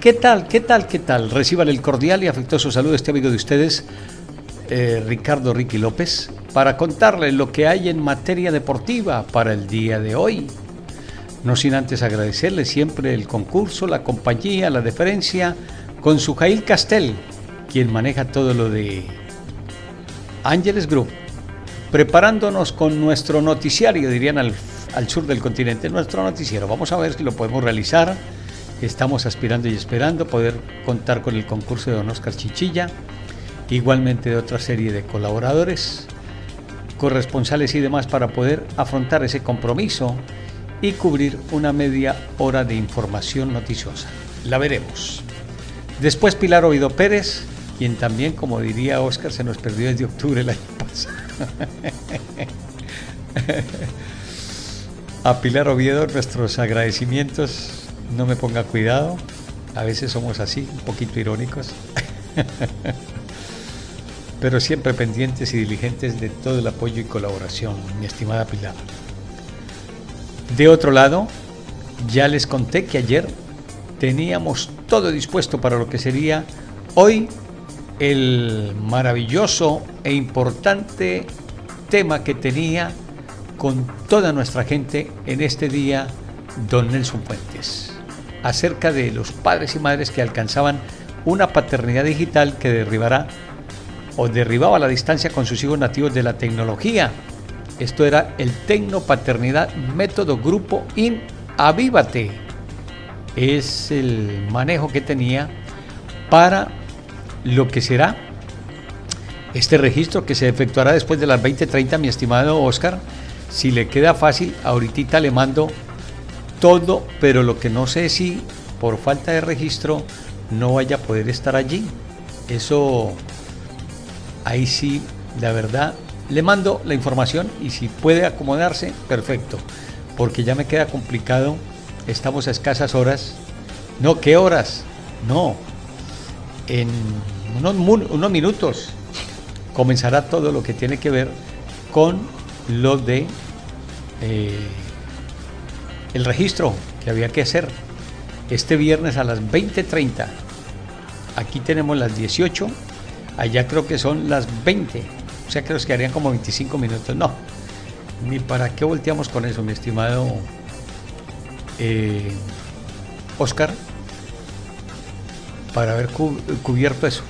¿Qué tal, qué tal, qué tal? Reciban el cordial y afectuoso saludo este amigo de ustedes, eh, Ricardo Ricky López, para contarles lo que hay en materia deportiva para el día de hoy. No sin antes agradecerle siempre el concurso, la compañía, la deferencia con su Jail Castel, quien maneja todo lo de Ángeles Group, preparándonos con nuestro noticiario, dirían al, al sur del continente, nuestro noticiero. Vamos a ver si lo podemos realizar Estamos aspirando y esperando poder contar con el concurso de don Oscar Chichilla, igualmente de otra serie de colaboradores, corresponsales y demás para poder afrontar ese compromiso y cubrir una media hora de información noticiosa. La veremos. Después Pilar Ovido Pérez, quien también, como diría Oscar, se nos perdió desde octubre el año pasado. A Pilar Oviedo nuestros agradecimientos no me ponga cuidado. A veces somos así, un poquito irónicos. Pero siempre pendientes y diligentes de todo el apoyo y colaboración, mi estimada Pilar. De otro lado, ya les conté que ayer teníamos todo dispuesto para lo que sería hoy el maravilloso e importante tema que tenía con toda nuestra gente en este día, don Nelson Fuentes acerca de los padres y madres que alcanzaban una paternidad digital que derribará o derribaba la distancia con sus hijos nativos de la tecnología. Esto era el Tecnopaternidad Método Grupo IN Avívate. Es el manejo que tenía para lo que será este registro que se efectuará después de las 20:30, mi estimado Oscar. Si le queda fácil, ahorita le mando todo, pero lo que no sé si por falta de registro no vaya a poder estar allí. Eso, ahí sí, la verdad, le mando la información y si puede acomodarse, perfecto, porque ya me queda complicado, estamos a escasas horas. No, ¿qué horas? No, en unos, unos minutos comenzará todo lo que tiene que ver con lo de... Eh, el registro que había que hacer este viernes a las 20.30. Aquí tenemos las 18, allá creo que son las 20, o sea que nos quedarían como 25 minutos. No, ni para qué volteamos con eso, mi estimado eh, Oscar, para haber cubierto eso.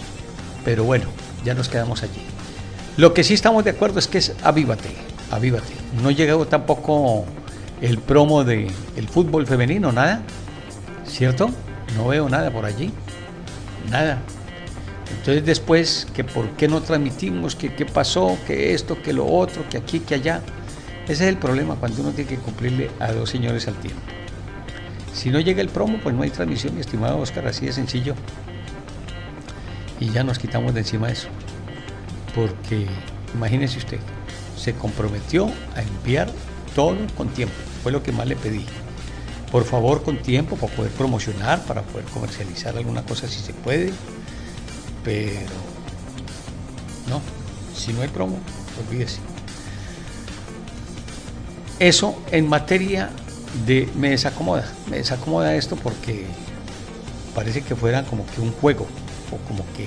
Pero bueno, ya nos quedamos allí. Lo que sí estamos de acuerdo es que es avívate, avívate. No llegado tampoco el promo de fútbol femenino, nada, ¿cierto? No veo nada por allí, nada. Entonces después, que por qué no transmitimos, que qué pasó, que esto, que lo otro, que aquí, que allá. Ese es el problema cuando uno tiene que cumplirle a dos señores al tiempo. Si no llega el promo, pues no hay transmisión, mi estimado Oscar, así de sencillo. Y ya nos quitamos de encima eso. Porque, imagínese usted, se comprometió a enviar todo con tiempo. Fue lo que más le pedí. Por favor, con tiempo para poder promocionar, para poder comercializar alguna cosa si se puede. Pero no, si no hay promo, olvídese. Eso en materia de me desacomoda. Me desacomoda esto porque parece que fuera como que un juego o como que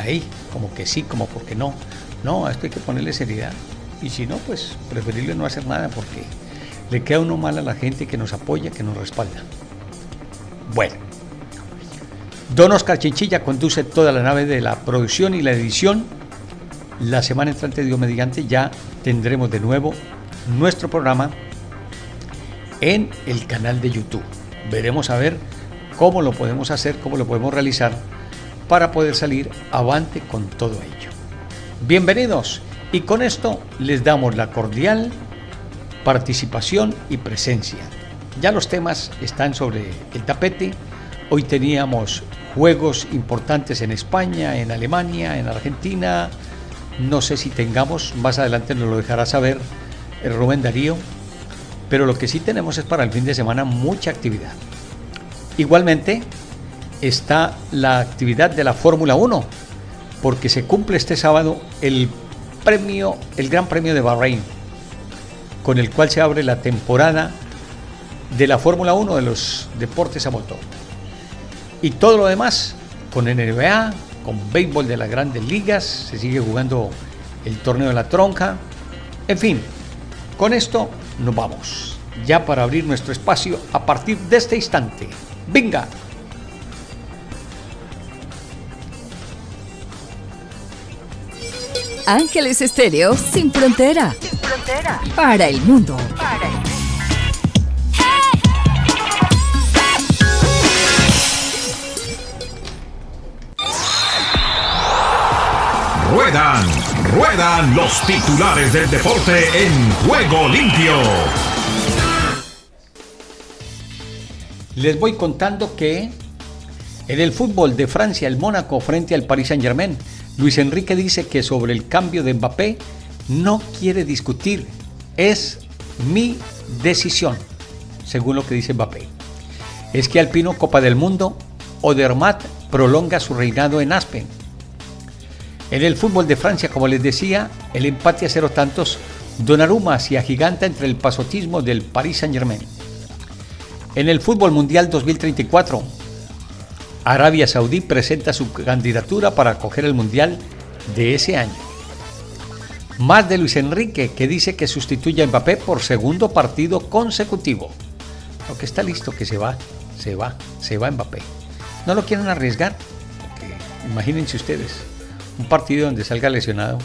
ahí, como que sí, como porque no. No, a esto hay que ponerle seriedad. Y si no, pues preferible no hacer nada porque le queda uno mal a la gente que nos apoya, que nos respalda. Bueno, Don Oscar Chinchilla conduce toda la nave de la producción y la edición. La semana entrante, Dios mediante, ya tendremos de nuevo nuestro programa en el canal de YouTube. Veremos a ver cómo lo podemos hacer, cómo lo podemos realizar para poder salir avante con todo ello. Bienvenidos y con esto les damos la cordial participación y presencia. Ya los temas están sobre el tapete. Hoy teníamos juegos importantes en España, en Alemania, en Argentina. No sé si tengamos, más adelante nos lo dejará saber el Rubén Darío, pero lo que sí tenemos es para el fin de semana mucha actividad. Igualmente está la actividad de la Fórmula 1, porque se cumple este sábado el premio, el Gran Premio de Bahrein, con el cual se abre la temporada de la Fórmula 1 de los deportes a motor. Y todo lo demás, con NBA, con béisbol de las grandes ligas, se sigue jugando el torneo de la tronca. En fin, con esto nos vamos, ya para abrir nuestro espacio a partir de este instante. ¡Venga! Ángeles Estéreo sin frontera. Sin frontera. Para el mundo. Para el mundo. Ruedan, ruedan los titulares del deporte en juego limpio. Les voy contando que en el fútbol de Francia, el Mónaco frente al Paris Saint Germain, Luis Enrique dice que sobre el cambio de Mbappé no quiere discutir, es mi decisión, según lo que dice Mbappé. Es que Alpino Copa del Mundo, Odermatt prolonga su reinado en Aspen en el fútbol de Francia, como les decía, el empate a cero tantos, Donnarumma se agiganta entre el pasotismo del Paris Saint-Germain. En el fútbol mundial 2034, Arabia Saudí presenta su candidatura para acoger el mundial de ese año. Más de Luis Enrique, que dice que sustituye a Mbappé por segundo partido consecutivo. Lo que está listo, que se va, se va, se va Mbappé. No lo quieren arriesgar, imagínense ustedes un partido donde salga lesionado,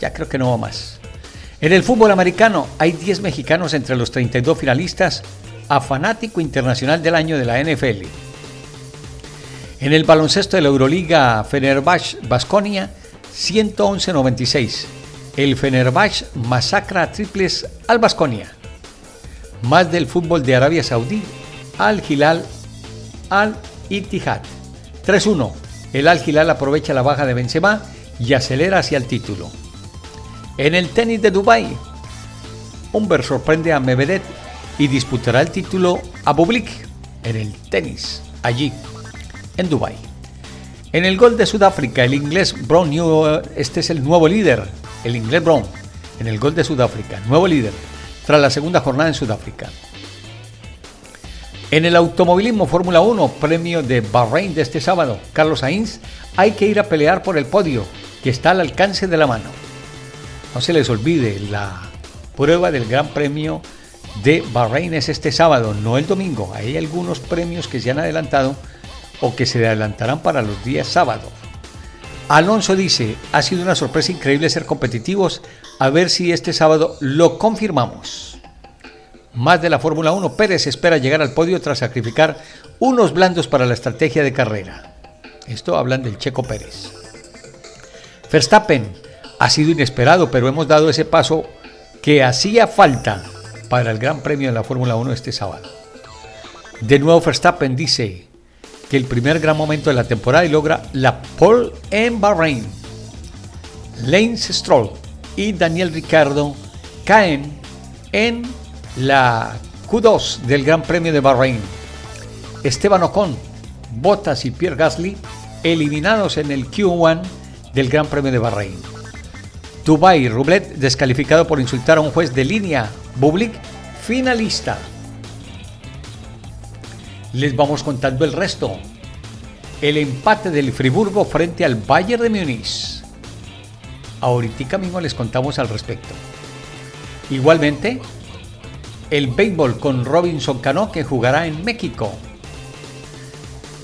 ya creo que no va más. En el fútbol americano hay 10 mexicanos entre los 32 finalistas a fanático internacional del año de la NFL. En el baloncesto de la Euroliga Fenerbahce Basconia 111-96. El Fenerbahce masacra triples al Basconia. Más del fútbol de Arabia Saudí al Hilal al Ittihad 3-1 el Al Hilal aprovecha la baja de Benzema y acelera hacia el título. En el tenis de Dubai, Humber sorprende a Medvedev y disputará el título a Bublik en el tenis, allí, en Dubai. En el gol de Sudáfrica, el inglés Brown, este es el nuevo líder, el inglés Brown, en el gol de Sudáfrica, nuevo líder, tras la segunda jornada en Sudáfrica. En el automovilismo Fórmula 1, premio de Bahrein de este sábado, Carlos Sainz, hay que ir a pelear por el podio, que está al alcance de la mano. No se les olvide, la prueba del Gran Premio de Bahrein es este sábado, no el domingo. Hay algunos premios que se han adelantado o que se adelantarán para los días sábados. Alonso dice, ha sido una sorpresa increíble ser competitivos, a ver si este sábado lo confirmamos. Más de la Fórmula 1, Pérez espera llegar al podio tras sacrificar unos blandos para la estrategia de carrera. Esto hablan del Checo Pérez. Verstappen ha sido inesperado, pero hemos dado ese paso que hacía falta para el Gran Premio de la Fórmula 1 este sábado. De nuevo Verstappen dice que el primer gran momento de la temporada y logra la pole en Bahrein. Lance Stroll y Daniel Ricardo caen en la Q2 del Gran Premio de Bahrein. Esteban Ocon, Bottas y Pierre Gasly eliminados en el Q1 del Gran Premio de Bahrein. Dubai Rublet descalificado por insultar a un juez de línea. Bublik finalista. Les vamos contando el resto. El empate del Friburgo frente al Bayern de Múnich. Ahorita mismo les contamos al respecto. Igualmente, el béisbol con Robinson Cano que jugará en México.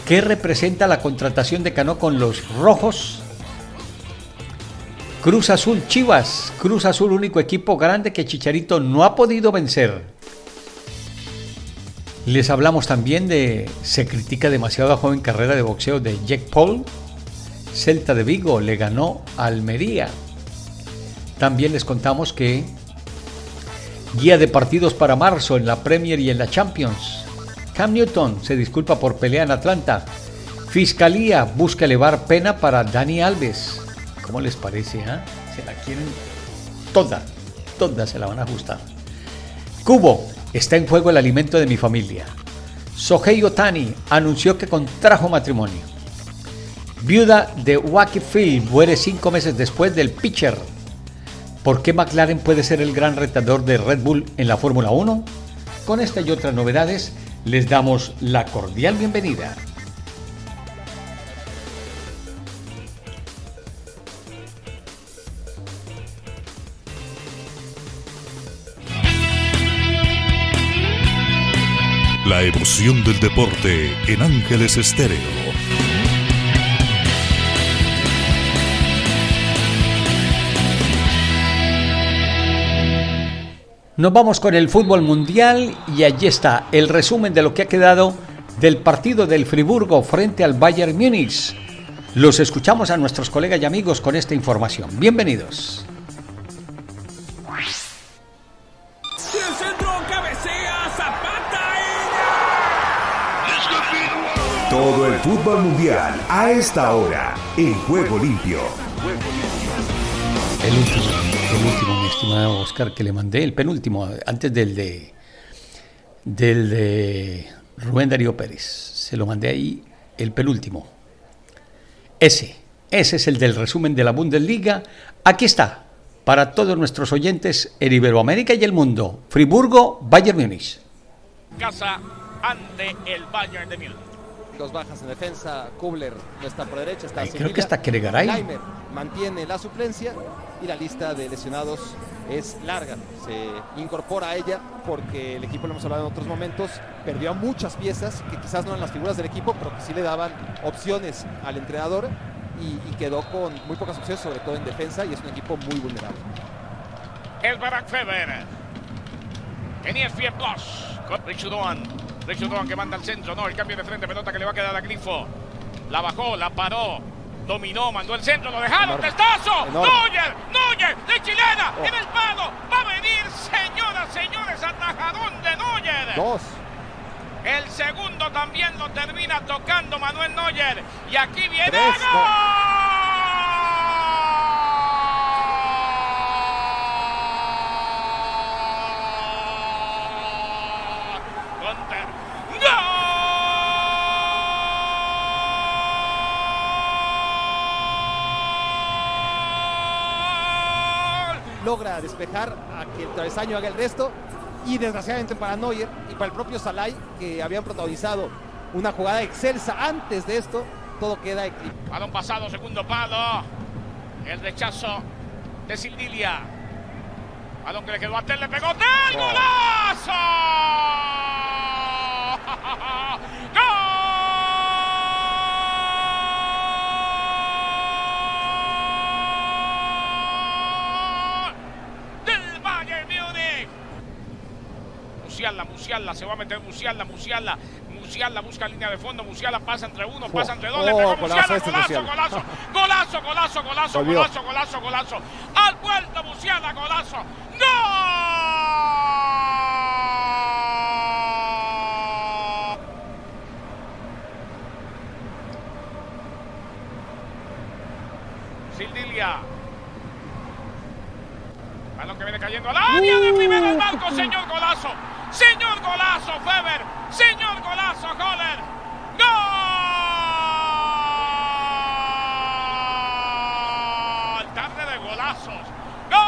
¿Qué representa la contratación de Cano con los rojos? Cruz Azul Chivas, Cruz Azul único equipo grande que Chicharito no ha podido vencer. Les hablamos también de se critica demasiado la joven carrera de boxeo de Jack Paul. Celta de Vigo le ganó a Almería. También les contamos que Guía de partidos para marzo en la Premier y en la Champions. Cam Newton se disculpa por pelea en Atlanta Fiscalía busca elevar pena para Dani Alves. ¿Cómo les parece? ah? Se la quieren toda, toda se la van a ajustar. Cubo, está en juego el alimento de mi familia. Sohei Otani anunció que contrajo matrimonio. Viuda de Wacky Field muere cinco meses después del pitcher. ¿Por qué McLaren puede ser el gran retador de Red Bull en la Fórmula 1? Con esta y otras novedades les damos la cordial bienvenida. La emoción del deporte en Ángeles Estéreo. Nos vamos con el fútbol mundial y allí está el resumen de lo que ha quedado del partido del Friburgo frente al Bayern Múnich. Los escuchamos a nuestros colegas y amigos con esta información. Bienvenidos. Todo el fútbol mundial a esta hora en Juego Limpio. El último, el último, mi estimado Oscar, que le mandé, el penúltimo, antes del de del de Rubén Darío Pérez. Se lo mandé ahí, el penúltimo. Ese, ese es el del resumen de la Bundesliga. Aquí está, para todos nuestros oyentes en Iberoamérica y el mundo. Friburgo, Bayern Múnich. casa ante el Bayern de Múnich. Dos bajas en defensa, Kubler no está por derecha, está Ay, creo que está Kregaray. Leimer mantiene la suplencia y la lista de lesionados es larga. Se incorpora a ella porque el equipo, lo hemos hablado en otros momentos, perdió a muchas piezas que quizás no eran las figuras del equipo, pero que sí le daban opciones al entrenador y, y quedó con muy pocas opciones, sobre todo en defensa, y es un equipo muy vulnerable. El Barak Feber. En E ESPN Plus. Con Richard Richard Doan que manda al centro. No, el cambio de frente. Pelota que le va a quedar a Grifo. La bajó, la paró. Dominó, mandó el centro, lo dejaron. Enorme. ¡Testazo! ¡Neuer! ¡Neuer! ¡De chilena! Oh. ¡En el palo! ¡Va a venir, señoras, señores! ¡Atajadón de Neuer! Dos. El segundo también lo termina tocando Manuel Neuer. Y aquí viene Tres, gol. Logra despejar a que el travesaño haga el resto y desgraciadamente para Neuer y para el propio Salai que habían protagonizado una jugada excelsa antes de esto todo queda equilibrado. Balón pasado, segundo palo. El rechazo de Sildilia. Balón que le quedó a Tel, le pegó Tel. ¡Golazo! ¡Gol! Del Bayern Múnich. Musiala, Musiala, se va a meter Musiala, Musiala. Musiala busca línea de fondo, Musiala pasa entre uno, pasa entre dos, le Oh, pegó golazo Musiala, este golazo, Musiala. golazo, golazo, golazo, golazo, Volvió. golazo, golazo, golazo. Al vuelto Musiala, golazo. ¡Gol! Sildilia. Balón que viene cayendo al área de primero el marco, señor golazo. Golazo, Feber. Señor golazo, Kohler. ¡Gol! Tarde de golazos. ¡Gol!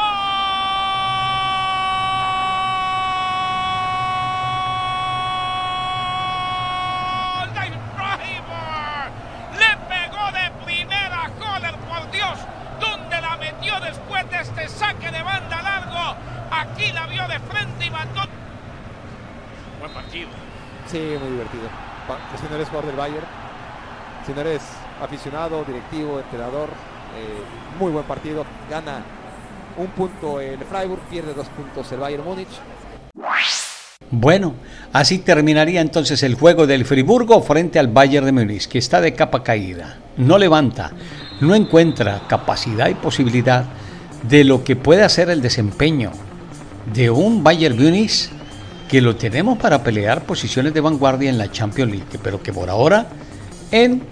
de Ibrahimovic! Le pegó de primera a Kohler, por Dios. ¿Dónde la metió después de este saque de banda largo? Aquí la vio de frente y mandó. Buen partido. Sí, muy divertido. Pa- Si no eres jugador del Bayern, si no eres aficionado, directivo, entrenador, eh, muy buen partido. Gana un punto el Freiburg, pierde dos puntos el Bayern Múnich. Bueno, así terminaría entonces el juego del Friburgo frente al Bayern de Múnich, que está de capa caída. No levanta, no encuentra capacidad y posibilidad de lo que puede hacer el desempeño de un Bayern Múnich que lo tenemos para pelear posiciones de vanguardia en la Champions League, pero que por ahora en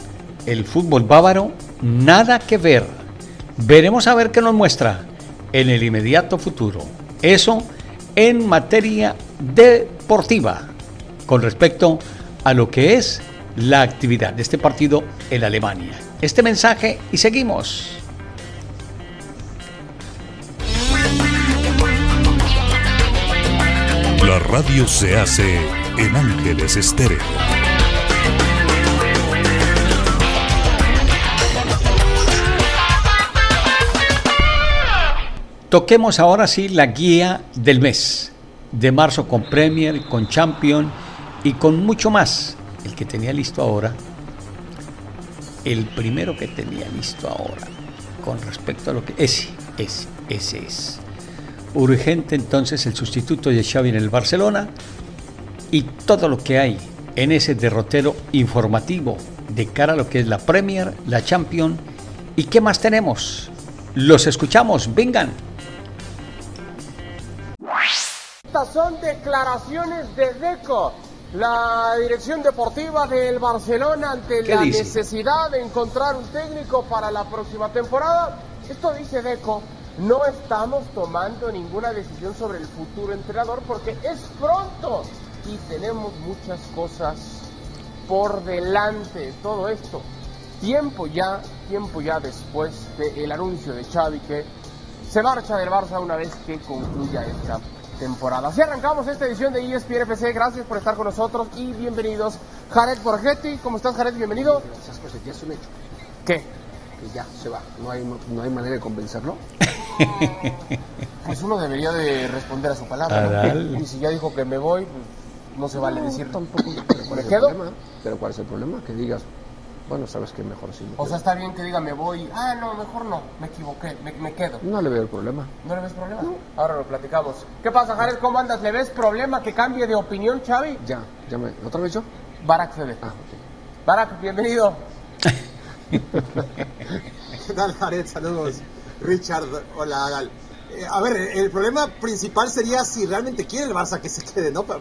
el fútbol bávaro, nada que ver. Veremos a ver qué nos muestra en el inmediato futuro. Eso en materia deportiva con respecto a lo que es la actividad de este partido en Alemania. Este mensaje y seguimos. La radio se hace en Ángeles Estéreo. Toquemos ahora sí la guía del mes de marzo con Premier, con Champion y con mucho más. El que tenía listo ahora, el primero que tenía listo ahora, con respecto a lo que... Ese, ese, ese es. Urgente entonces el sustituto de Xavi en el Barcelona y todo lo que hay en ese derrotero informativo de cara a lo que es la Premier, la Champion y qué más tenemos. Los escuchamos, vengan. Estas son declaraciones de Deco, la dirección deportiva del Barcelona ante ¿Qué la dice? necesidad de encontrar un técnico para la próxima temporada. Esto dice Deco, no estamos tomando ninguna decisión sobre el futuro entrenador porque es pronto y tenemos muchas cosas por delante. Todo esto, tiempo ya, tiempo ya después del anuncio de Xavi que se marcha del Barça una vez que concluya esta temporada. Así arrancamos esta edición de ESPN FC. Gracias por estar con nosotros y bienvenidos. Jared Borgetti, ¿cómo estás Jared? Bienvenido. Esas cosas ya es un hecho. ¿Qué? Que ya se va. No hay, no hay manera de convencerlo. Pues uno debería de responder a su palabra. ¿no? Y si ya dijo que me voy, pues no se vale decir. Tampoco. Pero ¿cuál ¿Me es quedo? El problema? Pero ¿cuál es el problema? Que digas, bueno, sabes que mejor sí. me O quedo. sea, está bien que diga me voy. Ah, no, mejor no. Me equivoqué. Me, me quedo. No le veo el problema. ¿No le ves problema? Ahora lo platicamos. ¿Qué pasa, Jared? ¿Cómo andas? ¿Le ves problema que cambie de opinión, Xavi? Ya, ya me. ¿Otra vez yo? Barak Fede. Ah, ok. Barak, bienvenido. ¿Qué tal, Jared? Saludos. Richard, hola, Gal. Eh, a ver, el problema principal sería si realmente quiere el Barça que se quede, ¿no? Pa-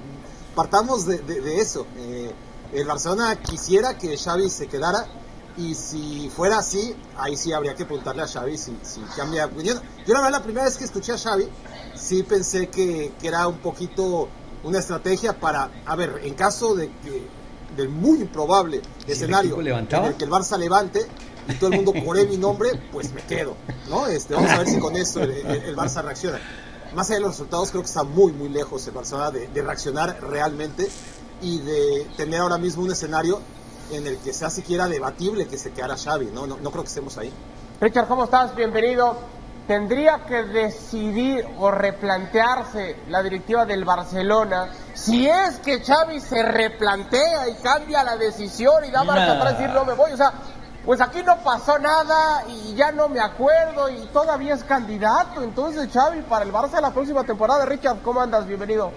Partamos de, eso. Eh, el Barcelona quisiera que Xavi se quedara y si fuera así, ahí sí habría que preguntarle a Xavi si, cambia. Yo la verdad, la primera vez que escuché a Xavi, sí pensé que, que era un poquito una estrategia para, a ver, en caso de que del muy improbable escenario en el que el Barça levante y todo el mundo corre mi nombre, pues me quedo, ¿no? Este, vamos a ver si con esto el, el- el Barça reacciona. Más allá de los resultados, creo que está muy, muy lejos el Barcelona de, de reaccionar realmente y de tener ahora mismo un escenario en el que sea siquiera debatible que se quedara Xavi, ¿no? No, no creo que estemos ahí. Richard, ¿cómo estás? Bienvenido. ¿Tendría que decidir o replantearse la directiva del Barcelona si es que Xavi se replantea y cambia la decisión y da marcha Nah. para decir no me voy? O sea, pues aquí no pasó nada y ya no me acuerdo y todavía es candidato. Entonces Xavi para el Barça la próxima temporada. Richard, ¿cómo andas? Bienvenido.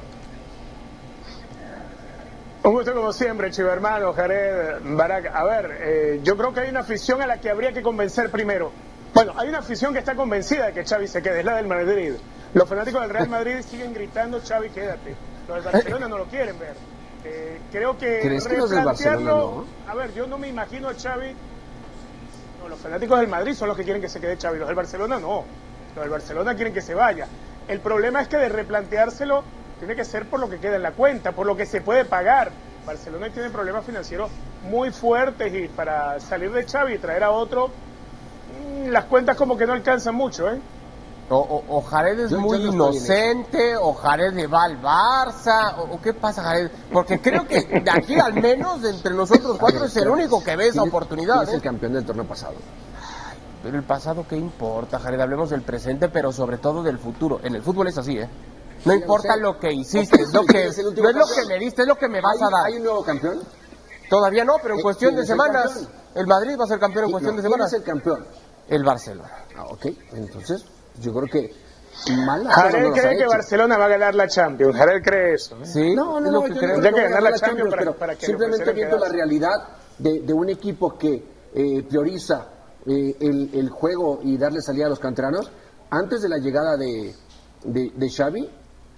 Un gusto como siempre, chivo hermano, Jared, Barak. A ver, eh, yo creo que hay una afición a la que habría que convencer primero. Bueno, hay una afición que está convencida de que Xavi se quede, es la del Madrid. Los fanáticos del Real Madrid siguen gritando, Xavi, quédate. Los del Barcelona no lo quieren ver. Eh, creo que ¿Crees que los del Barcelona replantearlo- A ver, yo no me imagino a Xavi... No, los fanáticos del Madrid son los que quieren que se quede Xavi, los del Barcelona no. Los del Barcelona quieren que se vaya. El problema es que de replanteárselo tiene que ser por lo que queda en la cuenta, por lo que se puede pagar. Barcelona tiene problemas financieros muy fuertes y para salir de Xavi y traer a otro, mm, las cuentas como que no alcanzan mucho, ¿eh? O, o- o Jared es Yo- muy inocente, o Jared le va al Barça, o, o qué pasa Jared, porque creo que de aquí al menos entre nosotros cuatro es el único que ve esa ¿Quién- oportunidad. quién es ¿eh? el campeón del torneo pasado? Pero el pasado, ¿qué importa, Jared? Hablemos del presente, pero sobre todo del futuro. En el fútbol es así, ¿eh? No Sí, importa lo que hiciste, es lo que, es no es lo que me diste, es lo que me vas ¿Hay, a dar. ¿Hay un nuevo campeón? Todavía no, pero en Eh, cuestión ¿quién de el semanas, el Madrid va a ser campeón en cuestión No, de ¿Quién semanas. es el campeón? El Barcelona. Ah, ok. Entonces, yo creo que mal ha cree que hecho. Barcelona va a ganar la Champions. Jared cree eso. ¿eh? Sí, No, no, no, Tendría que ganar la Champions para- pero para que le simplemente viendo la realidad de, de un equipo que eh, prioriza eh, el, el juego y darle salida a los canteranos, antes de la llegada de, de, de Xavi,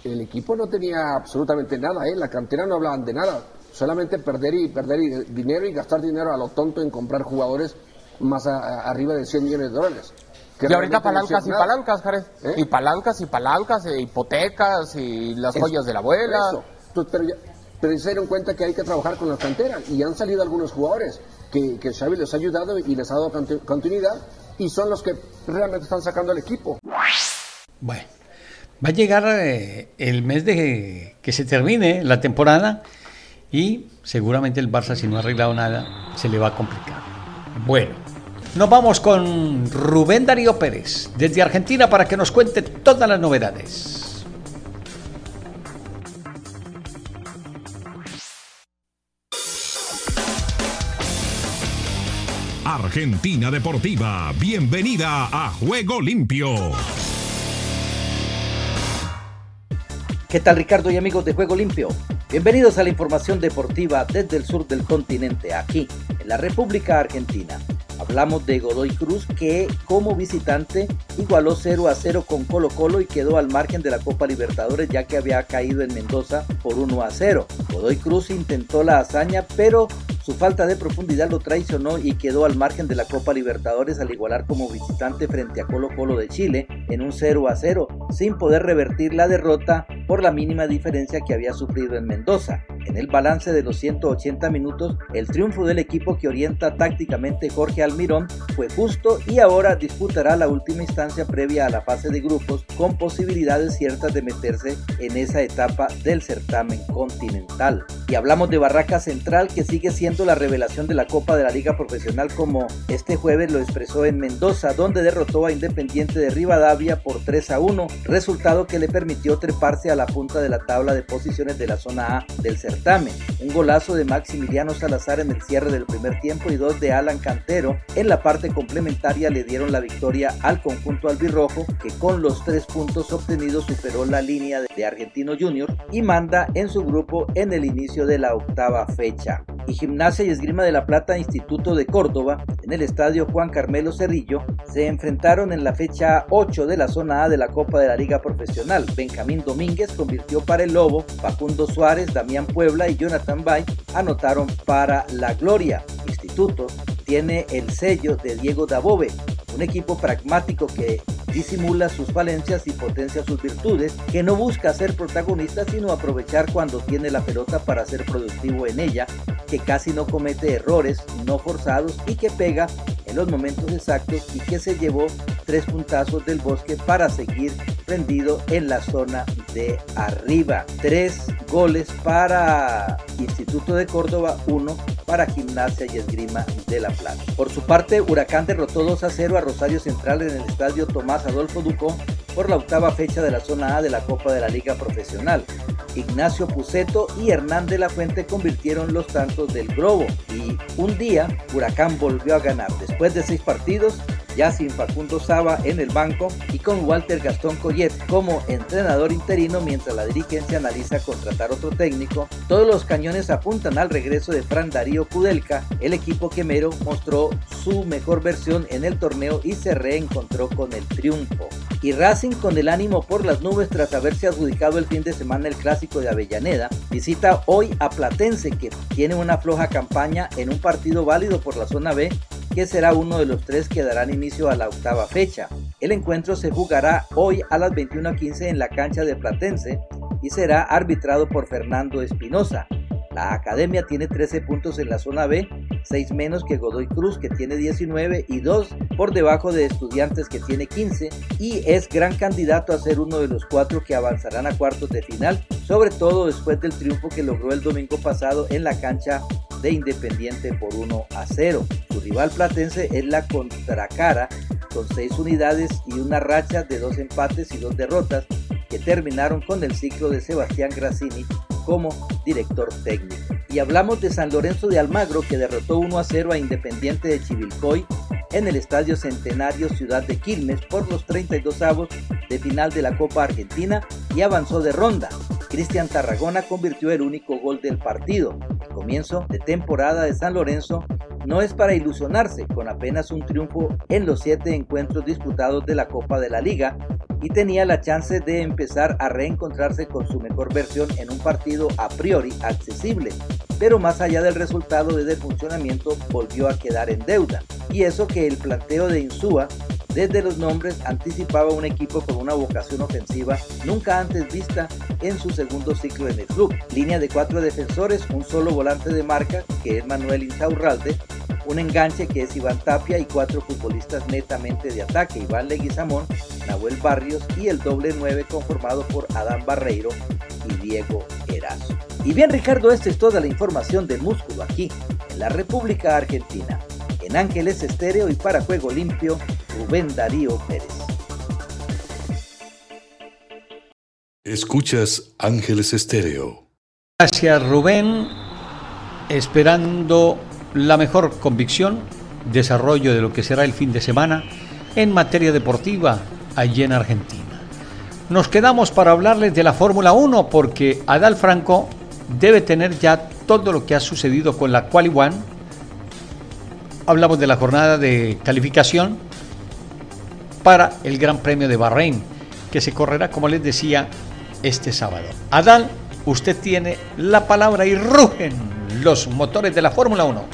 el equipo no tenía absolutamente nada, ¿eh? la cantera no hablaban de nada, solamente perder y perder dinero y gastar dinero a lo tonto en comprar jugadores más arriba de 100 millones de dólares. Y ahorita palancas y palancas, Jared. ¿Eh? Y palancas y palancas, e hipotecas y las joyas de la abuela. Eso. pero, pero se dieron cuenta que hay que trabajar con la cantera y han salido algunos jugadores que, que Xavi les ha ayudado y les ha dado continuidad y son los que realmente están sacando al equipo. Bueno, va a llegar eh, el mes de que se termine la temporada y seguramente el Barça si no ha arreglado nada se le va a complicar. Bueno, nos vamos con Rubén Darío Pérez desde Argentina para que nos cuente todas las novedades. Argentina Deportiva, bienvenida a Juego Limpio. ¿Qué tal Ricardo y amigos de Juego Limpio? Bienvenidos a la información deportiva desde el sur del continente, aquí en la República Argentina. Hablamos de Godoy Cruz que como visitante igualó 0 a 0 con Colo Colo y quedó al margen de la Copa Libertadores ya que había caído en Mendoza por 1 a 0. Godoy Cruz intentó la hazaña pero su falta de profundidad lo traicionó y quedó al margen de la Copa Libertadores al igualar como visitante frente a Colo Colo de Chile en un 0 a 0, sin poder revertir la derrota por la mínima diferencia que había sufrido en Mendoza. En el balance de los 180 minutos, el triunfo del equipo que orienta tácticamente Jorge Almirón fue justo y ahora disputará la última instancia previa a la fase de grupos con posibilidades ciertas de meterse en esa etapa del certamen continental. Y hablamos de Barraca Central que sigue siendo la revelación de la Copa de la Liga Profesional como este jueves lo expresó en Mendoza, donde derrotó a Independiente de Rivadavia por 3 a 1, resultado que le permitió treparse a la punta de la tabla de posiciones de la zona A del certamen un golazo de Maximiliano Salazar en el cierre del primer tiempo y dos de Alan Cantero. En la parte complementaria le dieron la victoria al conjunto albirrojo que con los tres puntos obtenidos superó la línea de Argentino Junior y manda en su grupo en el inicio de la octava fecha. Y Gimnasia y Esgrima de la Plata Instituto de Córdoba en el estadio Juan Carmelo Cerrillo se enfrentaron en la fecha 8 de la zona A de la Copa de la Liga Profesional. Benjamín Domínguez convirtió para el Lobo, Facundo Suárez, Damián Puebla y Jonathan Bay anotaron para la Gloria. Instituto tiene el sello de Diego Dabove, un equipo pragmático que disimula sus falencias y potencia sus virtudes, que no busca ser protagonista sino aprovechar cuando tiene la pelota para ser productivo en ella, que casi no comete errores no forzados y que pega en los momentos exactos y que se llevó tres puntazos del bosque para seguir prendido en la zona de arriba. Tres goles para Instituto de Córdoba, uno para Gimnasia y Esgrima de La Plata. Por su parte, Huracán derrotó 2 a 0 a Rosario Central en el estadio Tomás Adolfo Ducó por la octava fecha de la zona A de la Copa de la Liga Profesional. Ignacio Puceto y Hernán de la Fuente convirtieron los tantos del Globo y un día Huracán volvió a ganar. Después de seis partidos, ya sin Facundo Saba en el banco y con Walter Gastón Collet como entrenador interino mientras la dirigencia analiza contratar otro técnico, todos los cañones apuntan al regreso de Fran Darío Kudelka, el equipo quemero mostró su mejor versión en el torneo y se reencontró con el triunfo. Y Racing con el ánimo por las nubes tras haberse adjudicado el fin de semana el clásico de Avellaneda, visita hoy a Platense que tiene una floja campaña en un partido válido por la zona B que será uno de los tres que darán inicio a la octava fecha. El encuentro se jugará hoy a las 21.15 en la cancha de Platense y será arbitrado por Fernando Espinosa. La academia tiene 13 puntos en la zona B, 6 menos que Godoy Cruz que tiene 19 y 2 por debajo de Estudiantes que tiene 15 y es gran candidato a ser uno de los cuatro que avanzarán a cuartos de final, sobre todo después del triunfo que logró el domingo pasado en la cancha de Independiente por 1 a 0. Su rival platense es la contracara con 6 unidades y una racha de 2 empates y 2 derrotas que terminaron con el ciclo de Sebastián Grassini como director técnico. Y hablamos de San Lorenzo de Almagro que derrotó 1 a 0 a Independiente de Chivilcoy en el Estadio Centenario Ciudad de Quilmes por los 32 avos de final de la Copa Argentina y avanzó de ronda. Cristian Tarragona convirtió el único gol del partido. El comienzo de temporada de San Lorenzo no es para ilusionarse con apenas un triunfo en los siete encuentros disputados de la Copa de la Liga y tenía la chance de empezar a reencontrarse con su mejor versión en un partido a priori accesible, pero más allá del resultado de funcionamiento volvió a quedar en deuda. Y que el planteo de Insúa desde los nombres anticipaba un equipo con una vocación ofensiva nunca antes vista en su segundo ciclo en el club. Línea de cuatro defensores, un solo volante de marca que es Manuel Insaurralde, un enganche que es Iván Tapia y cuatro futbolistas netamente de ataque, Iván Leguizamón, Nahuel Barrios y el doble 9 conformado por Adán Barreiro y Diego Erazo. Y bien Ricardo, esta es toda la información del músculo aquí, en la República Argentina. En Ángeles Estéreo y para Juego Limpio, Rubén Darío Pérez. Escuchas Ángeles Estéreo. Gracias Rubén, esperando la mejor convicción, desarrollo de lo que será el fin de semana en materia deportiva allí en Argentina. Nos quedamos para hablarles de la Fórmula 1 porque Adal Franco debe tener ya todo lo que ha sucedido con la Quali One. Hablamos de la jornada de calificación para el Gran Premio de Bahrein, que se correrá, como les decía, este sábado. Adal, usted tiene la palabra y rugen los motores de la Fórmula 1.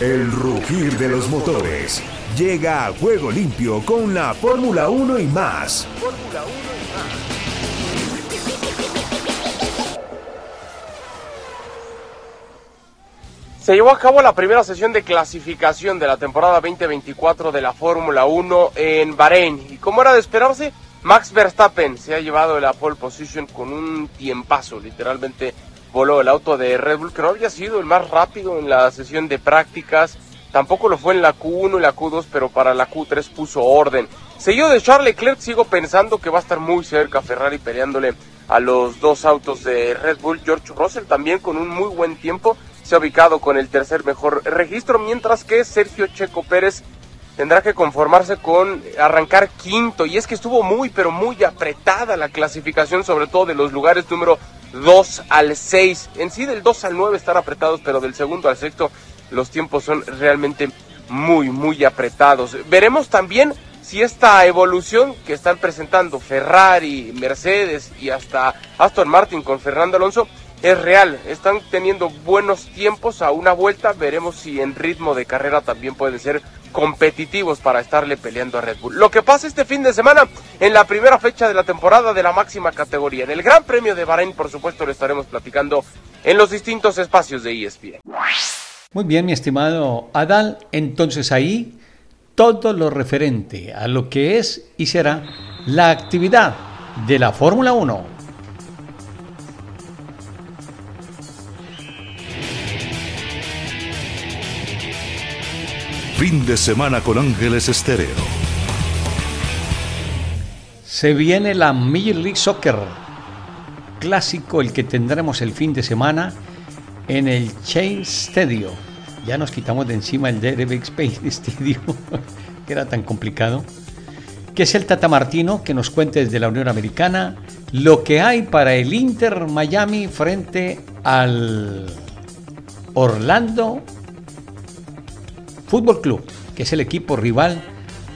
El rugir de los motores llega a juego limpio con la Fórmula 1 y más. Fórmula 1 Se llevó a cabo la primera sesión de clasificación de la temporada 2024 de la Fórmula 1 en Bahrein. Y como era de esperarse, Max Verstappen se ha llevado la pole position con un tiempazo. Literalmente voló el auto de Red Bull, que no había sido el más rápido en la sesión de prácticas. Tampoco lo fue en la Q1 y la Q2, pero para la Q3 puso orden. Seguido de Charles Leclerc, sigo pensando que va a estar muy cerca Ferrari peleándole a los dos autos de Red Bull. George Russell también con un muy buen tiempo se ha ubicado con el tercer mejor registro, mientras que Sergio Checo Pérez tendrá que conformarse con arrancar quinto. Y es que estuvo muy, pero muy apretada la clasificación, sobre todo de los lugares número 2 al 6. En sí del 2 al 9 están apretados, pero del segundo al sexto los tiempos son realmente muy, muy apretados. Veremos también si esta evolución que están presentando Ferrari, Mercedes y hasta Aston Martin con Fernando Alonso es real. Están teniendo buenos tiempos a una vuelta. Veremos si en ritmo de carrera también pueden ser competitivos para estarle peleando a Red Bull. Lo que pasa este fin de semana en la primera fecha de la temporada de la máxima categoría. En el Gran Premio de Bahrein, por supuesto, lo estaremos platicando en los distintos espacios de ESPN. Muy bien, mi estimado Adal. Entonces ahí todo lo referente a lo que es y será la actividad de la Fórmula 1 Fin de semana con Ángeles Estéreo. Se viene la Major League Soccer. Clásico el que tendremos el fin de semana en el Chase Stadium. Ya nos quitamos de encima el Derek Space Stadium, que era tan complicado. Que es el Tata Martino que nos cuente desde la Unión Americana lo que hay para el Inter Miami frente al Orlando Fútbol Club, que es el equipo rival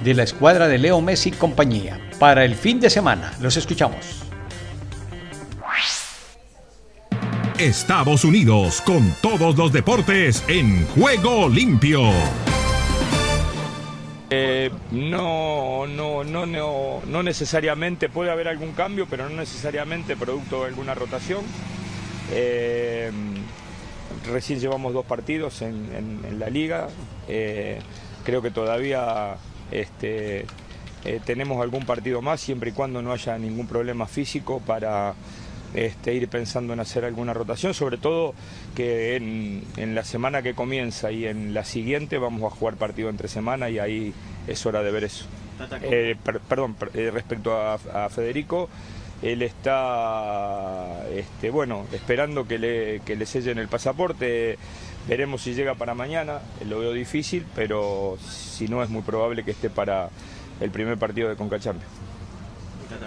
de la escuadra de Leo Messi y compañía. Para el fin de semana, los escuchamos. Estados Unidos con todos los deportes en juego limpio. Eh, no, no, no, no, no necesariamente puede haber algún cambio, pero no necesariamente producto de alguna rotación. Eh, recién llevamos dos partidos en, la liga. Eh, creo que todavía este, eh, tenemos algún partido más, siempre y cuando no haya ningún problema físico para este, ir pensando en hacer alguna rotación, sobre todo que en, la semana que comienza y en la siguiente vamos a jugar partido entre semana y ahí es hora de ver eso. Eh, perdón, respecto a Federico, él está, este, bueno, esperando que le, que le sellen el pasaporte. Veremos si llega para mañana. Lo veo difícil, pero si no es muy probable que esté para el primer partido de Conca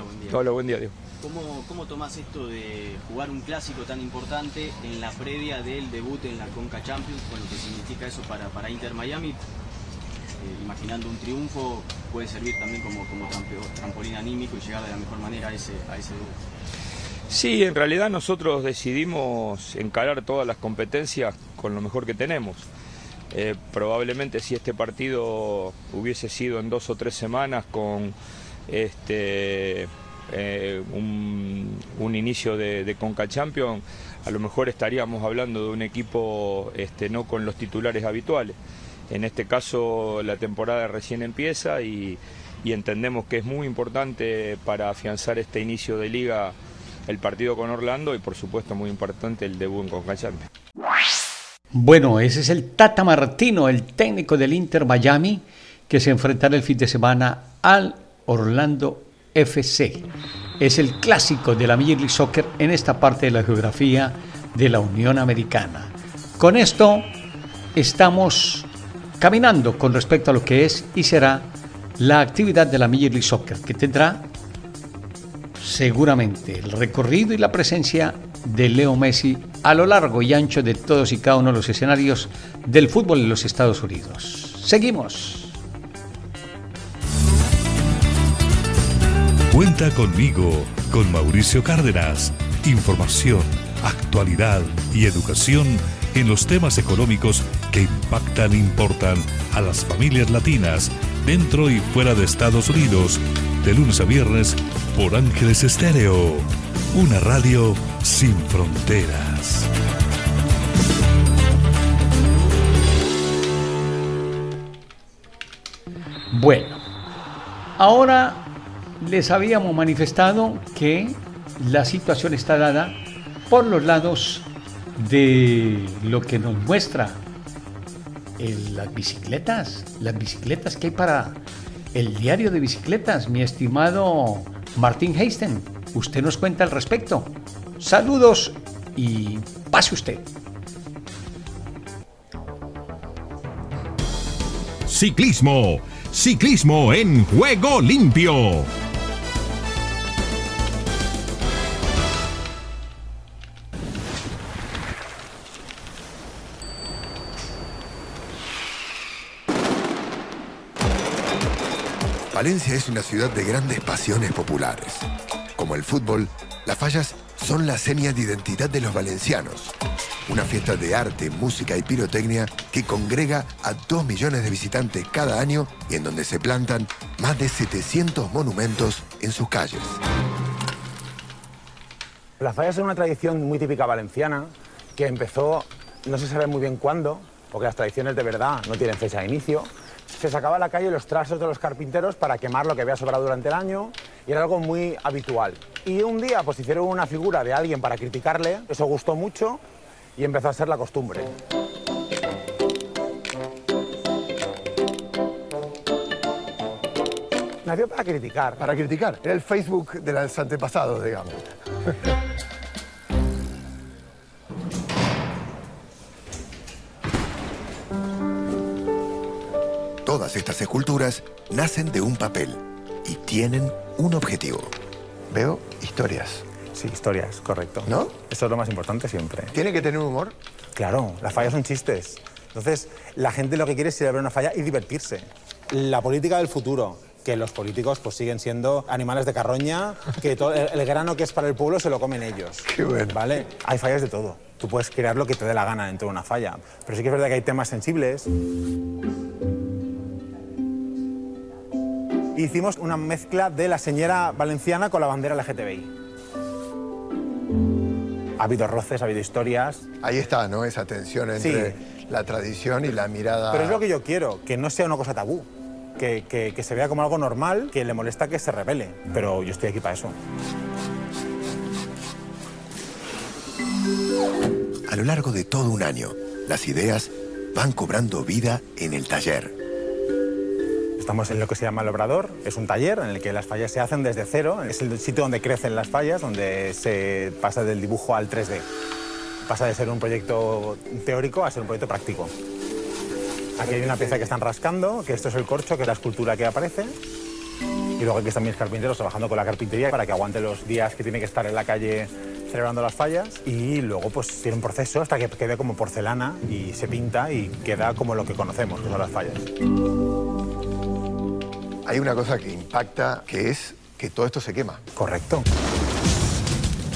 buen día. Hola, buen día, Diego. ¿Cómo, ¿Cómo tomás esto de jugar un clásico tan importante en la previa del debut en la Conca Champions? Bueno, ¿qué significa eso para, para Inter Miami? Eh, imaginando un triunfo, puede servir también como, como trampo- trampolín anímico y llegar de la mejor manera a ese, a ese debut. Sí, en realidad nosotros decidimos encarar todas las competencias con lo mejor que tenemos. Eh, probablemente si este partido hubiese sido en dos o tres semanas con este eh, un, un inicio de, de Conca Champions, a lo mejor estaríamos hablando de un equipo este, no con los titulares habituales. En este caso la temporada recién empieza y, entendemos que es muy importante para afianzar este inicio de liga el partido con Orlando y por supuesto muy importante el debut en Conca. Bueno, ese es el Tata Martino, el técnico del Inter Miami, que se enfrentará el fin de semana al Orlando FC. Es el clásico de la Major League Soccer en esta parte de la geografía de la Unión Americana. Con esto estamos caminando con respecto a lo que es y será la actividad de la Major League Soccer, que tendrá seguramente el recorrido y la presencia de Leo Messi a lo largo y ancho de todos y cada uno de los escenarios del fútbol en los Estados Unidos. Seguimos. Cuenta conmigo, con Mauricio Cárdenas. Información, actualidad y educación en los temas económicos que impactan e importan a las familias latinas dentro y fuera de Estados Unidos, de lunes a viernes por Ángeles Estéreo, una radio sin fronteras. Bueno, ahora les habíamos manifestado que la situación está dada por los lados de lo que nos muestra el- las bicicletas, las bicicletas que hay para el diario de bicicletas, mi estimado Martín Heisten. Usted nos cuenta al respecto. Saludos y pase usted. Ciclismo. Ciclismo en juego limpio. Valencia es una ciudad de grandes pasiones populares. Como el fútbol, las fallas son la seña de identidad de los valencianos. Una fiesta de arte, música y pirotecnia que congrega a 2 millones de visitantes cada año y en donde se plantan más de 700 monumentos en sus calles. Las fallas son una tradición muy típica valenciana que empezó, no se sabe muy bien cuándo, porque las tradiciones de verdad no tienen fecha de inicio. Se sacaba a la calle los trastos de los carpinteros para quemar lo que había sobrado durante el año y era algo muy habitual. Y un día pues hicieron una figura de alguien para criticarle, eso gustó mucho y empezó a ser la costumbre. Nació para criticar. Para criticar. Era el Facebook de los antepasados, digamos. Todas estas esculturas nacen de un papel y tienen un objetivo. Veo historias. Sí, historias, correcto. ¿No? Eso es lo más importante siempre. ¿Tiene que tener humor? Claro, las fallas son chistes. Entonces, la gente lo que quiere es ir a ver una falla y divertirse. La política del futuro, que los políticos pues siguen siendo animales de carroña, que todo, el, el grano que es para el pueblo se lo comen ellos. Qué bueno. ¿Vale? Hay fallas de todo. Tú puedes crear lo que te dé la gana dentro de una falla. Pero sí que es verdad que hay temas sensibles. Hicimos una mezcla de la señora valenciana con la bandera LGTBI. Ha habido roces, ha habido historias. Ahí está, ¿no? Esa tensión entre la tradición y la mirada. Pero es lo que yo quiero, que no sea una cosa tabú. Que, que- que se vea como algo normal, que le molesta que se revele. Pero yo estoy aquí para eso. A lo largo de todo un año, las ideas van cobrando vida en el taller. Estamos en lo que se llama el Obrador, es un taller en el que las fallas se hacen desde cero, es el sitio donde crecen las fallas, donde se pasa del dibujo al 3D. Pasa de ser un proyecto teórico a ser un proyecto práctico. Aquí hay una pieza que están rascando, que esto es el corcho, que es la escultura que aparece. Y luego aquí están mis carpinteros trabajando con la carpintería para que aguante los días que tiene que estar en la calle celebrando las fallas. Y luego pues tiene un proceso hasta que quede como porcelana y se pinta y queda como lo que conocemos, que son las fallas. Hay una cosa que impacta, que es que todo esto se quema. Correcto.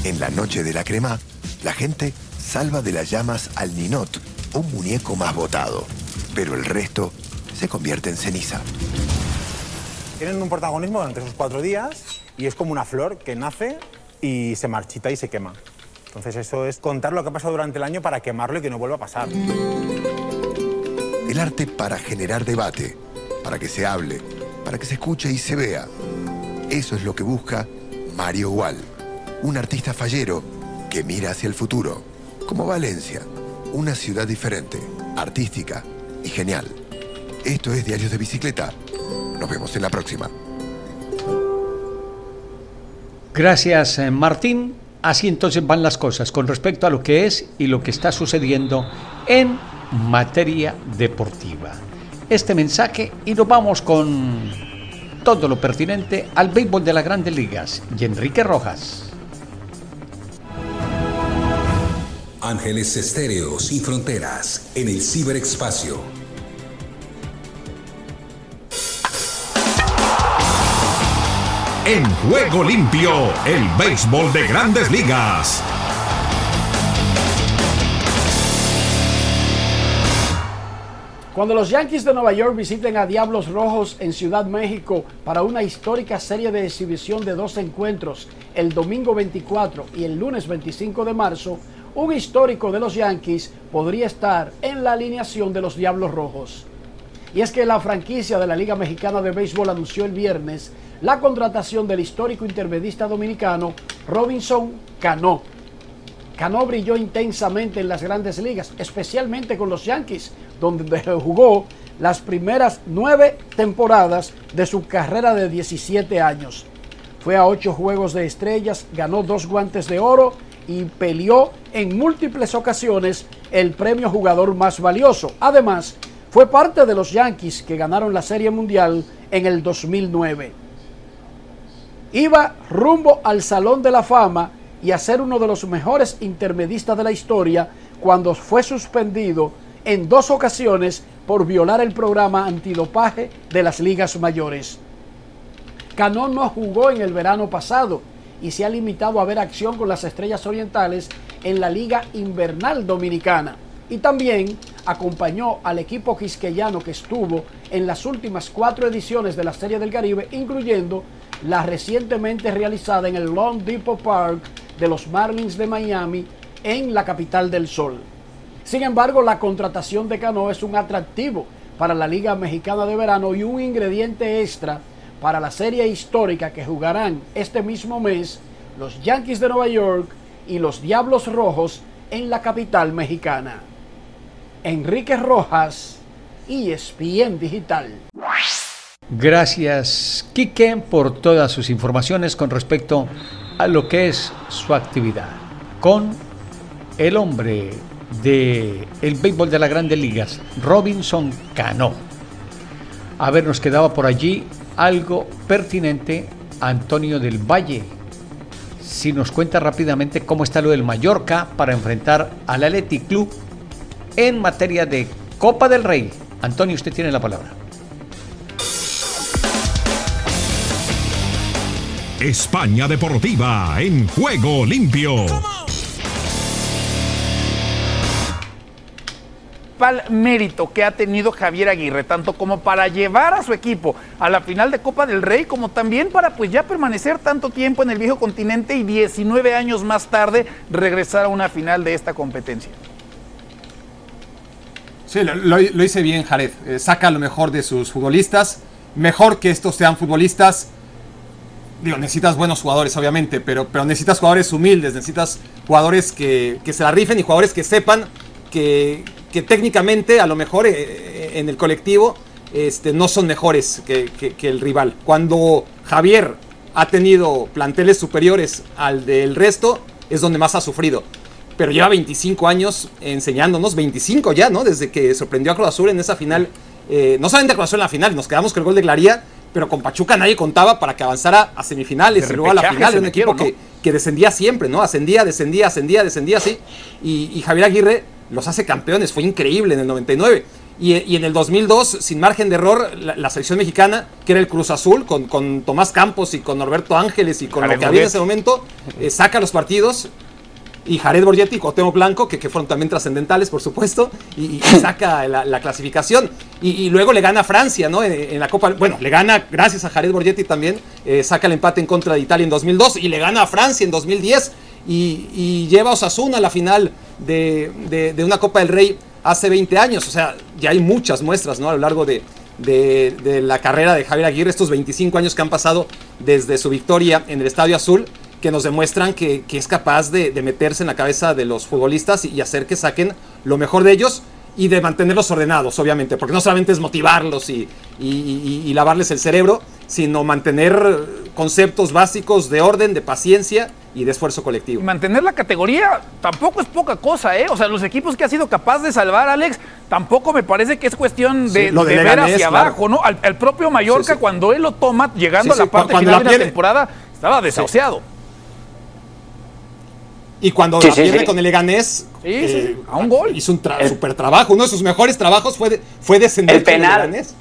En la noche de la crema, la gente salva de las llamas al ninot, un muñeco más botado. Pero el resto se convierte en ceniza. Tienen un protagonismo durante esos cuatro días y es como una flor que nace y se marchita y se quema. Entonces eso es contar lo que ha pasado durante el año para quemarlo y que no vuelva a pasar. El arte para generar debate, para que se hable, para que se escuche y se vea. Eso es lo que busca Mario Wall, un artista fallero que mira hacia el futuro, como Valencia, una ciudad diferente, artística y genial. Esto es Diarios de Bicicleta. Nos vemos en la próxima. Gracias, eh, Martín. Así entonces van las cosas con respecto a lo que es y lo que está sucediendo en materia deportiva. Este mensaje y nos vamos con todo lo pertinente al béisbol de las grandes ligas y Enrique Rojas. Ángeles Estéreo sin fronteras en el ciberespacio. En juego limpio, el béisbol de grandes ligas. Cuando los Yankees de Nueva York visiten a Diablos Rojos en Ciudad México para una histórica serie de exhibición de dos encuentros, el domingo 24 y el lunes 25 de marzo, un histórico de los Yankees podría estar en la alineación de los Diablos Rojos. Y es que la franquicia de la Liga Mexicana de Béisbol anunció el viernes la contratación del histórico intermedista dominicano Robinson Cano. Cano brilló intensamente en las grandes ligas, especialmente con los Yankees, donde jugó las primeras nueve temporadas de su carrera de 17 años. Fue a ocho juegos de estrellas, ganó dos guantes de oro y peleó en múltiples ocasiones el premio jugador más valioso. Además, fue parte de los Yankees que ganaron la Serie Mundial en el 2009. Iba rumbo al Salón de la Fama y a ser uno de los mejores intermedistas de la historia cuando fue suspendido en dos ocasiones por violar el programa antidopaje de las ligas mayores. Cano no jugó en el verano pasado y se ha limitado a ver acción con las estrellas orientales en la Liga Invernal Dominicana. Y también acompañó al equipo quisqueyano que estuvo en las últimas cuatro ediciones de la Serie del Caribe, incluyendo la recientemente realizada en el Long Depot Park de los Marlins de Miami en la capital del Sol. Sin embargo, la contratación de Cano es un atractivo para la Liga Mexicana de Verano y un ingrediente extra para la serie histórica que jugarán este mismo mes los Yankees de Nueva York y los Diablos Rojos en la capital mexicana. Enrique Rojas, ESPN Digital. Gracias, Quique, por todas sus informaciones con respecto a lo que es su actividad con el hombre de el béisbol de las grandes ligas, Robinson Cano. A ver, nos quedaba por allí algo pertinente Antonio del Valle. Si nos cuenta rápidamente cómo está lo del Mallorca para enfrentar al Athletic Club en materia de Copa del Rey. Antonio, usted tiene la palabra. España Deportiva en juego limpio. mérito que ha tenido Javier Aguirre, tanto como para llevar a su equipo a la final de Copa del Rey, como también para pues ya permanecer tanto tiempo en el viejo continente y 19 años más tarde regresar a una final de esta competencia. Sí, lo, lo, lo hice bien Jared, eh, saca lo mejor de sus futbolistas, mejor que estos sean futbolistas digo, necesitas buenos jugadores, obviamente, pero, pero necesitas jugadores humildes, necesitas jugadores que, que se la rifen y jugadores que sepan que, que técnicamente, a lo mejor eh, en el colectivo, este, no son mejores que, que, que, el rival. Cuando Javier ha tenido planteles superiores al del resto, es donde más ha sufrido. Pero lleva 25 años enseñándonos, 25 ya, ¿no? Desde que sorprendió a Cruz Azul en esa final. Eh, no solamente a Cruz Azul en la final, nos quedamos con el gol de Glaría, pero con Pachuca nadie contaba para que avanzara a semifinales De y luego a la final. Era un equipo que, que descendía siempre, ¿no? Ascendía, descendía, ascendía, descendía, así. Y, y Javier Aguirre los hace campeones, fue increíble en el 99. Y, y en el 2002, sin margen de error, la, la selección mexicana, que era el Cruz Azul, con, con Tomás Campos y con Norberto Ángeles y con Jared lo que había en ese momento, eh, saca los partidos y Jared Borgetti y Cuauhtémoc Blanco, que, que fueron también trascendentales, por supuesto, y, saca la, la clasificación. Y, luego le gana a Francia, ¿no? En, la Copa. Bueno, le gana, gracias a Jared Borgetti también, eh, saca el empate en contra de Italia en 2002 y le gana a Francia en 2010 y, lleva Osasuna a la final de, de- de una Copa del Rey hace 20 años. O sea, ya hay muchas muestras, ¿no? A lo largo de- de la carrera de Javier Aguirre, estos 25 años que han pasado desde su victoria en el Estadio Azul que nos demuestran que, que es capaz de, de meterse en la cabeza de los futbolistas y, y hacer que saquen lo mejor de ellos y de mantenerlos ordenados, obviamente, porque no solamente es motivarlos y, y- y- y lavarles el cerebro, sino mantener conceptos básicos de orden, de paciencia y de esfuerzo colectivo. Mantener la categoría tampoco es poca cosa, ¿eh? O sea, los equipos que ha sido capaz de salvar Alex, tampoco me parece que es cuestión de, Sí, lo de de ver hacia claro. abajo, ¿no? Al, al propio Mallorca, Sí, sí. cuando él lo toma, llegando a la parte final de la temporada, estaba desahuciado. Y cuando Sí, la sí, pierde sí. con el Leganés, eh, a un gol. hizo un tra- super trabajo. Uno de sus mejores trabajos fue, de- fue descender El con penal. Leganés.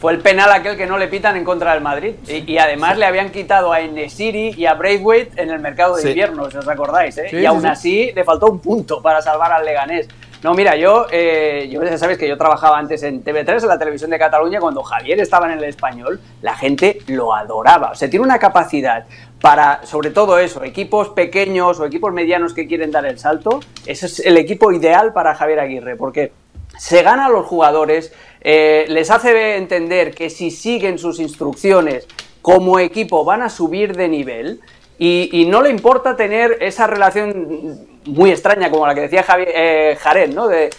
Fue el penal aquel que no le pitan en contra del Madrid. Y, y además le habían quitado a Enesiri y a Braithwaite en el mercado de Sí. invierno, si os acordáis. ¿eh? Sí, y sí, aún sí. así le faltó un punto para salvar al Leganés. No, mira, yo, eh, yo ya sabes que yo trabajaba antes en TV3, en la televisión de Cataluña, cuando Javier estaba en el español, la gente lo adoraba. O sea, tiene una capacidad para, sobre todo eso, equipos pequeños o equipos medianos que quieren dar el salto. Ese es el equipo ideal para Javier Aguirre, porque se gana a los jugadores, eh, les hace entender que si siguen sus instrucciones como equipo van a subir de nivel y, no le importa tener esa relación muy extraña como la que decía Javier, eh, ¿no? De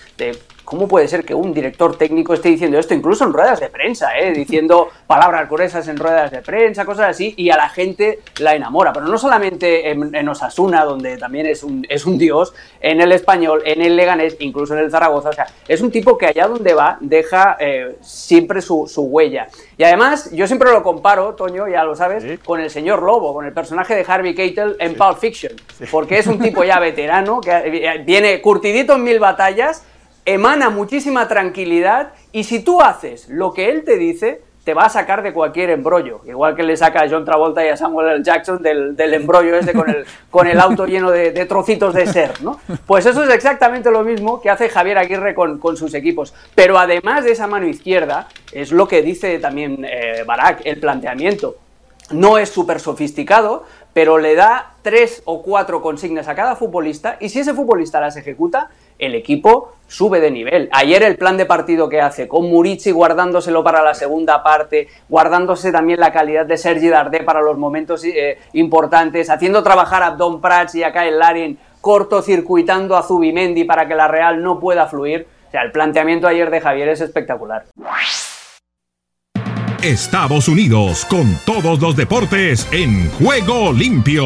cómo puede ser que un director técnico esté diciendo esto, incluso en ruedas de prensa, ¿eh? diciendo palabras gruesas en ruedas de prensa, cosas así, y a la gente la enamora. Pero no solamente en, en Osasuna, donde también es un, es un dios, en el español, en el Leganés, incluso en el Zaragoza. O sea, es un tipo que allá donde va deja eh, siempre su, su huella. Y además, yo siempre lo comparo, Toño, ya lo sabes, con el señor Lobo, con el personaje de Harvey Keitel en Pulp Fiction. Porque es un tipo ya veterano, que viene curtidito en mil batallas, emana muchísima tranquilidad y si tú haces lo que él te dice, te va a sacar de cualquier embrollo. Igual que le saca a John Travolta y a Samuel L. Jackson del, del embrollo ese con el, con el auto lleno de, de trocitos de ser, ¿no? Pues eso es exactamente lo mismo que hace Javier Aguirre con, con sus equipos. Pero además de esa mano izquierda, es lo que dice también eh, Barak, el planteamiento. No es súper sofisticado, pero le da tres o cuatro consignas a cada futbolista y si ese futbolista las ejecuta, el equipo sube de nivel. Ayer el plan de partido que hace con Murici guardándoselo para la segunda parte, guardándose también la calidad de Sergi Dardé para los momentos eh, importantes, haciendo trabajar a Don Prats y a Kyle Larin, cortocircuitando a Zubimendi para que la Real no pueda fluir. O sea, el planteamiento ayer de Javier es espectacular. Estados Unidos con todos los deportes en juego limpio.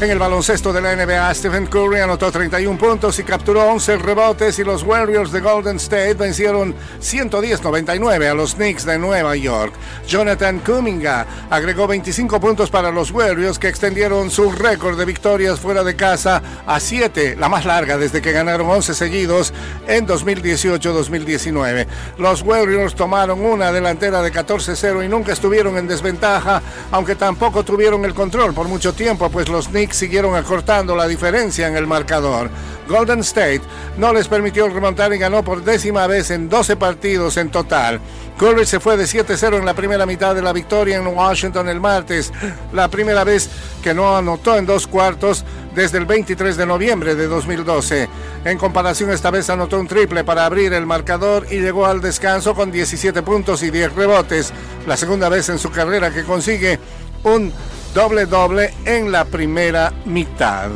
En el baloncesto de la NBA, Stephen Curry anotó 31 puntos y capturó 11 rebotes y los Warriors de Golden State vencieron 110-99 a los Knicks de Nueva York. Jonathan Kuminga agregó 25 puntos para los Warriors que extendieron su récord de victorias fuera de casa a 7, la más larga desde que ganaron 11 seguidos en 2018-2019. Los Warriors tomaron una delantera de 14-0 y nunca estuvieron en desventaja, aunque tampoco tuvieron el control por mucho tiempo, pues los Knicks siguieron acortando la diferencia en el marcador. Golden State no les permitió remontar y ganó por décima vez en 12 partidos en total. Curry se fue de 7-0 en la primera mitad de la victoria en Washington el martes, la primera vez que no anotó en dos cuartos desde el 23 de noviembre de 2012. En comparación, esta vez anotó un triple para abrir el marcador y llegó al descanso con 17 puntos y 10 rebotes, la segunda vez en su carrera que consigue un doble doble en la primera mitad.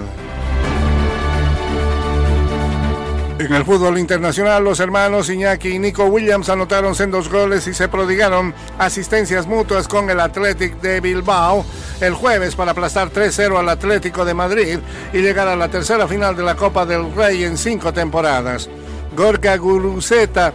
En el fútbol internacional, los hermanos Iñaki y Nico Williams anotaron sendos goles y se prodigaron asistencias mutuas con el Athletic de Bilbao el jueves para aplastar 3-0 al Atlético de Madrid y llegar a la tercera final de la Copa del Rey en cinco temporadas. Gorka Guruzeta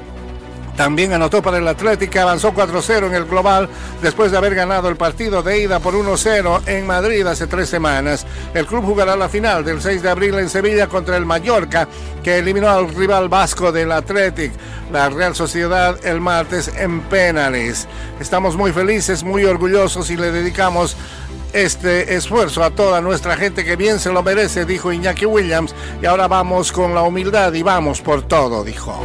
también anotó para el Atlético, avanzó 4-0 en el global después de haber ganado el partido de ida por 1-0 en Madrid hace tres semanas. El club jugará la final del 6 de abril en Sevilla contra el Mallorca, que eliminó al rival vasco del Athletic, la Real Sociedad, el martes en penales. Estamos muy felices, muy orgullosos y le dedicamos este esfuerzo a toda nuestra gente que bien se lo merece, dijo Iñaki Williams, y ahora vamos con la humildad y vamos por todo, dijo.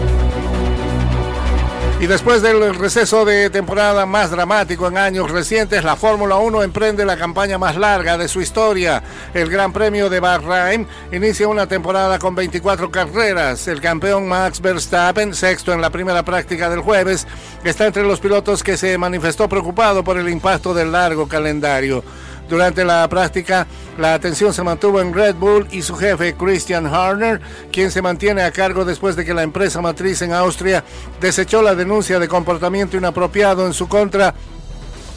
Y después del receso de temporada más dramático en años recientes, la Fórmula 1 emprende la campaña más larga de su historia. El Gran Premio de Bahrain inicia una temporada con 24 carreras. El campeón Max Verstappen, sexto en la primera práctica del jueves, está entre los pilotos que se manifestó preocupado por el impacto del largo calendario. Durante la práctica, la atención se mantuvo en Red Bull y su jefe Christian Horner, quien se mantiene a cargo después de que la empresa matriz en Austria desechó la denuncia de comportamiento inapropiado en su contra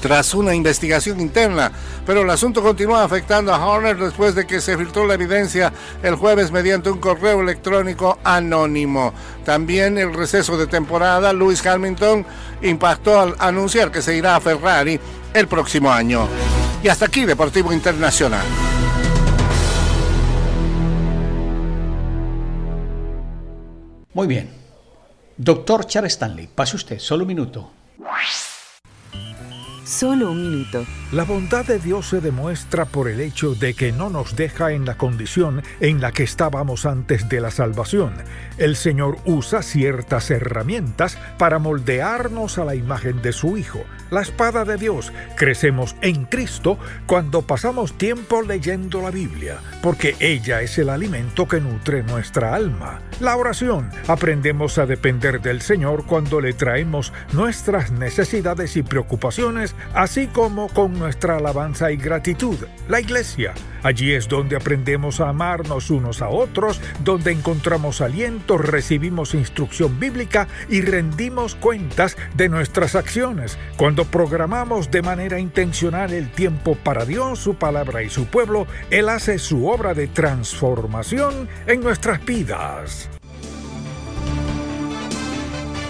tras una investigación interna, pero el asunto continúa afectando a Horner después de que se filtró la evidencia el jueves mediante un correo electrónico anónimo. También el receso de temporada, Lewis Hamilton impactó al anunciar que se irá a Ferrari el próximo año. Y hasta aquí Deportivo Internacional. Muy bien. Doctor Charles Stanley, pase usted, solo un minuto. Solo un minuto. La bondad de Dios se demuestra por el hecho de que no nos deja en la condición en la que estábamos antes de la salvación. El Señor usa ciertas herramientas para moldearnos a la imagen de su Hijo. La espada de Dios. Crecemos en Cristo cuando pasamos tiempo leyendo la Biblia, porque ella es el alimento que nutre nuestra alma. La oración. Aprendemos a depender del Señor cuando le traemos nuestras necesidades y preocupaciones, así como con nuestra alabanza y gratitud. La iglesia. Allí es donde aprendemos a amarnos unos a otros, donde encontramos aliento, recibimos instrucción bíblica y rendimos cuentas de nuestras acciones. Cuando programamos de manera intencional el tiempo para Dios, su palabra y su pueblo, Él hace su obra de transformación en nuestras vidas.